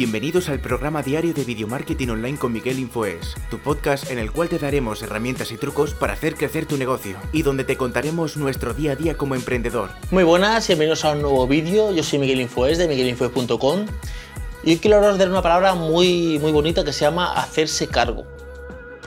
Bienvenidos al programa diario de Video Marketing Online con Miguel Infoes, tu podcast en el cual te daremos herramientas y trucos para hacer crecer tu negocio y donde te contaremos nuestro día a día como emprendedor. Muy buenas, bienvenidos a un nuevo vídeo. Yo soy Miguel Infoes de miguelinfoes.com y hoy quiero hablaros de una palabra muy, muy bonita que se llama hacerse cargo.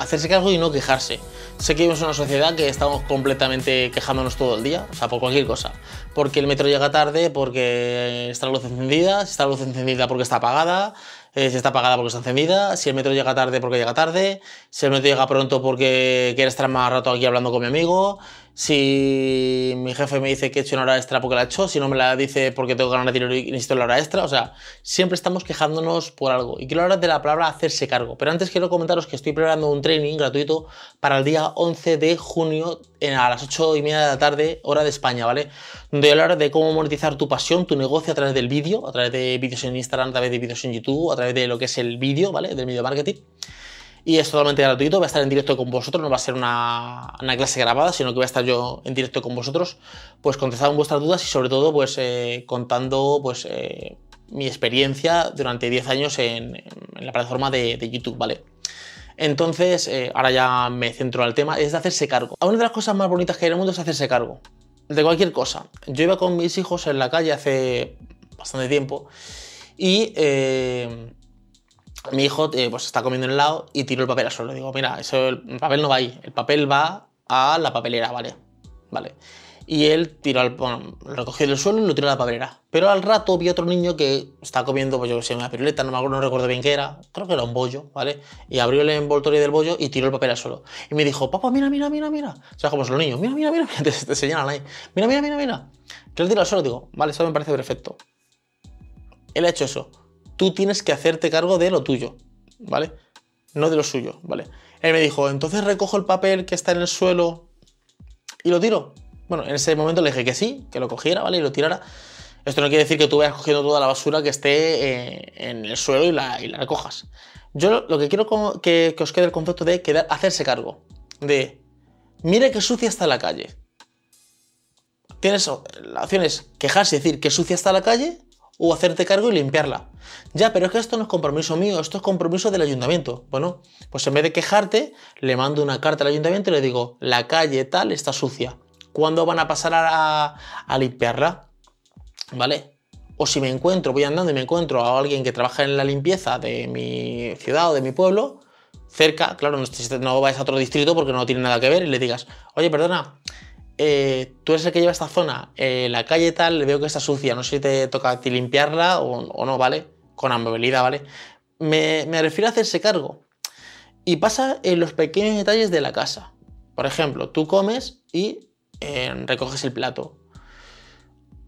Hacerse cargo y no quejarse. Sé que vivimos en una sociedad que estamos completamente quejándonos todo el día, o sea, por cualquier cosa. Porque el metro llega tarde, porque está la luz encendida, si está la luz encendida porque está apagada, eh, si está apagada porque está encendida, si el metro llega tarde porque llega tarde, si el metro llega pronto porque quiere estar más rato aquí hablando con mi amigo, si mi jefe me dice que he hecho una hora extra porque la he hecho, si no me la dice porque tengo ganas de dinero y necesito la hora extra, o sea, siempre estamos quejándonos por algo. Y quiero hablar de la palabra hacerse cargo, pero antes quiero comentaros que estoy preparando un training gratuito para el día 11 de junio a las 8 y media de la tarde, hora de España, ¿vale? Donde voy a hablar de cómo monetizar tu pasión, tu negocio a través del vídeo, a través de vídeos en Instagram, a través de vídeos en YouTube, a través de lo que es el vídeo, ¿vale? Del video marketing y es totalmente gratuito, va a estar en directo con vosotros, no va a ser una, clase grabada, sino que voy a estar yo en directo con vosotros, pues contestando vuestras dudas y sobre todo pues eh, contando pues eh, mi experiencia durante 10 años en, la plataforma de, YouTube, ¿vale? Entonces, eh, ahora ya me centro al tema, es de hacerse cargo. Una de las cosas más bonitas que hay en el mundo es hacerse cargo, de cualquier cosa. Yo iba con mis hijos en la calle hace bastante tiempo y mi hijo eh, pues está comiendo en el lado y tiro el papel al suelo. Digo, mira, eso, el papel no va ahí, el papel va a la papelera, ¿vale? Vale. Y él tiró al, lo recogió del suelo y lo tiró a la papelera. Pero al rato vi otro niño que estaba comiendo, pues yo sé, una piruleta, no me no recuerdo bien qué era, creo que era un bollo, ¿vale? Y abrió el envoltorio del bollo y tiró el papel al suelo. Y me dijo, papá, mira, mira, mira, mira. O sea, como son los niños, mira, mira, mira, te, te señalan ahí. Mira, mira, mira, mira. Que él tiró al suelo, digo, vale, eso me parece perfecto. Él ha hecho eso tú tienes que hacerte cargo de lo tuyo, ¿vale? No de lo suyo, ¿vale? Él me dijo, entonces recojo el papel que está en el suelo y lo tiro. Bueno, en ese momento le dije que sí, que lo cogiera, ¿vale? Y lo tirara. Esto no quiere decir que tú vayas cogiendo toda la basura que esté eh, en el suelo y la, recojas. Yo lo que quiero que, que, os quede el concepto de hacerse cargo. De, mire qué sucia está la calle. Tienes, la opción es quejarse y decir que sucia está la calle o hacerte cargo y limpiarla. Ya, pero es que esto no es compromiso mío, esto es compromiso del ayuntamiento. Bueno, pues en vez de quejarte, le mando una carta al ayuntamiento y le digo, la calle tal está sucia. ¿Cuándo van a pasar a, limpiarla? ¿Vale? O si me encuentro, voy andando y me encuentro a alguien que trabaja en la limpieza de mi ciudad o de mi pueblo, cerca, claro, no, no vayas a otro distrito porque no tiene nada que ver y le digas, oye, perdona, eh, tú eres el que lleva esta zona, eh, la calle tal, veo que está sucia, no sé si te toca a ti limpiarla o, no, ¿vale? Con amabilidad, ¿vale? Me, refiero a hacerse cargo. Y pasa en los pequeños detalles de la casa. Por ejemplo, tú comes y eh, recoges el plato.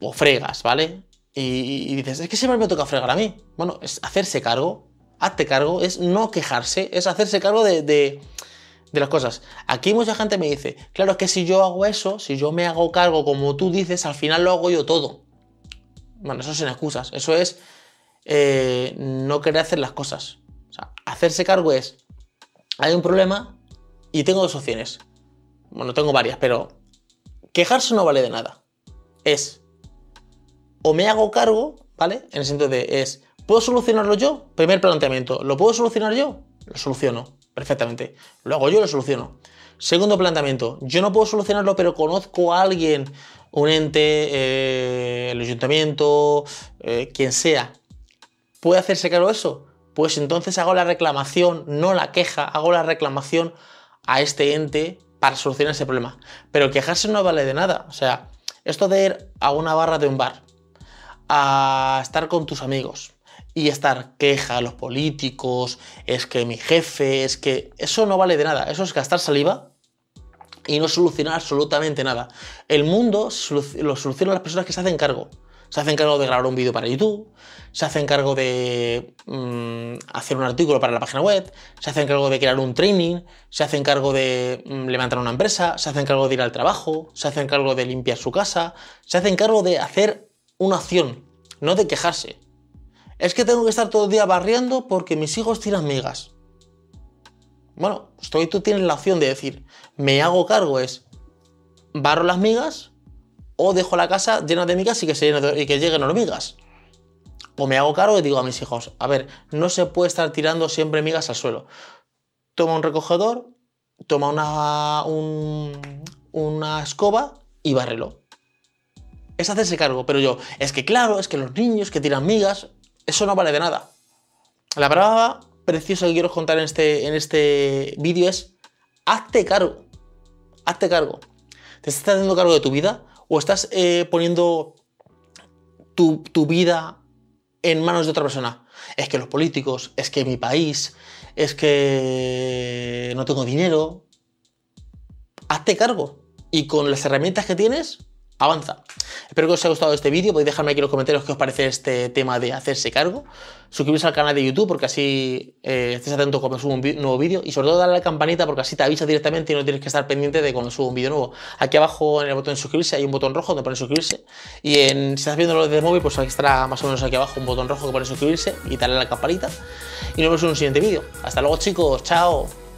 O fregas, ¿vale? Y, dices, es que siempre me toca fregar a mí. Bueno, es hacerse cargo. Hazte cargo, es no quejarse, es hacerse cargo de de las cosas. Aquí mucha gente me dice, claro, es que si yo hago eso, si yo me hago cargo como tú dices, al final lo hago yo todo. Bueno, eso sin excusas, eso es eh, no querer hacer las cosas. O sea, hacerse cargo es, hay un problema y tengo dos opciones. Bueno, tengo varias, pero quejarse no vale de nada. Es, o me hago cargo, ¿vale? En el sentido de, es, ¿puedo solucionarlo yo? Primer planteamiento, ¿lo puedo solucionar yo? Lo soluciono perfectamente. Lo hago yo, lo soluciono. Segundo planteamiento, yo no puedo solucionarlo, pero conozco a alguien, un ente, eh, el ayuntamiento, eh, quien sea, ¿puede hacerse cargo eso? Pues entonces hago la reclamación, no la queja, hago la reclamación a este ente para solucionar ese problema. Pero quejarse no vale de nada. O sea, esto de ir a una barra de un bar, a estar con tus amigos, y estar queja a los políticos, es que mi jefe, es que eso no vale de nada, eso es gastar saliva y no solucionar absolutamente nada. El mundo lo solucionan las personas que se hacen cargo. Se hacen cargo de grabar un vídeo para YouTube, se hacen cargo de mm, hacer un artículo para la página web, se hacen cargo de crear un training, se hacen cargo de mm, levantar una empresa, se hacen cargo de ir al trabajo, se hacen cargo de limpiar su casa, se hacen cargo de hacer una acción, no de quejarse. Es que tengo que estar todo el día barriendo porque mis hijos tiran migas. Bueno, pues tú tienes la opción de decir, me hago cargo es, barro las migas o dejo la casa llena de migas y que, se y que lleguen hormigas. O me hago cargo y digo a mis hijos, a ver, no se puede estar tirando siempre migas al suelo. Toma un recogedor, toma una, una escoba y bárrelo. Es hacerse cargo, pero yo, es que claro, es que los niños que tiran migas, eso no vale de nada. La palabra preciosa que quiero contar en este, en este vídeo es, hazte cargo, hazte cargo. ¿Te estás haciendo cargo de tu vida o estás eh, poniendo tu, tu vida en manos de otra persona? Es que los políticos, es que mi país, es que no tengo dinero. Hazte cargo. Y con las herramientas que tienes, avanza. Espero que os haya gustado este vídeo, podéis dejarme aquí en los comentarios qué os parece este tema de hacerse cargo. Suscribiros al canal de YouTube porque así eh, estés atento cuando subo un nuevo vídeo y sobre todo darle a la campanita porque así te avisa directamente y no tienes que estar pendiente de cuando subo un vídeo nuevo. Aquí abajo en el botón de suscribirse hay un botón rojo donde pone suscribirse y en, si estás viendo desde móvil pues aquí estará más o menos aquí abajo un botón rojo que pone suscribirse y darle a la campanita y nos vemos en un siguiente vídeo. Hasta luego chicos, chao.